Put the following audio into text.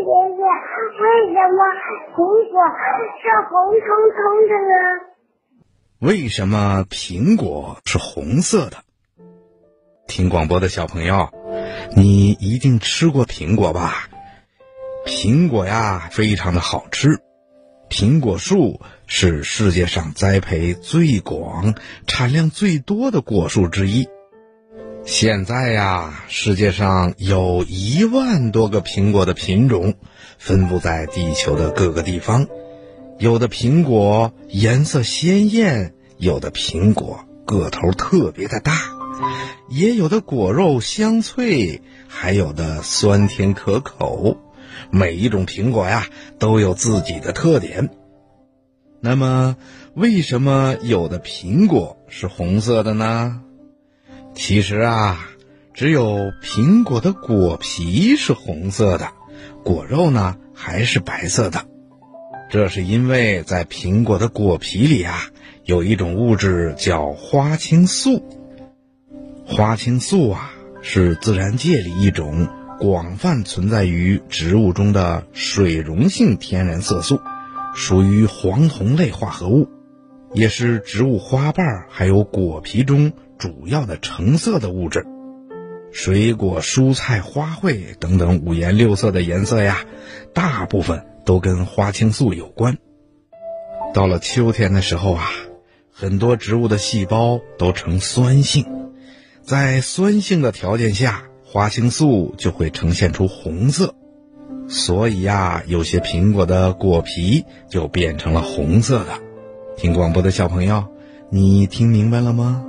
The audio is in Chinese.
姐姐，为什么苹果是红彤彤的呢？为什么苹果是红色的？听广播的小朋友，你一定吃过苹果吧？苹果呀，非常的好吃。苹果树是世界上栽培最广、产量最多的果树之一。现在呀，世界上有一万多个苹果的品种，分布在地球的各个地方。有的苹果颜色鲜艳，有的苹果个头特别的大，也有的果肉香脆，还有的酸甜可口。每一种苹果呀，都有自己的特点。那么，为什么有的苹果是红色的呢？其实啊，只有苹果的果皮是红色的，果肉呢还是白色的。这是因为在苹果的果皮里啊，有一种物质叫花青素。花青素啊，是自然界里一种广泛存在于植物中的水溶性天然色素，属于黄酮类化合物，也是植物花瓣还有果皮中。主要的橙色的物质，水果、蔬菜、花卉等等五颜六色的颜色呀，大部分都跟花青素有关。到了秋天的时候啊，很多植物的细胞都呈酸性，在酸性的条件下，花青素就会呈现出红色，所以呀，有些苹果的果皮就变成了红色的。听广播的小朋友，你听明白了吗？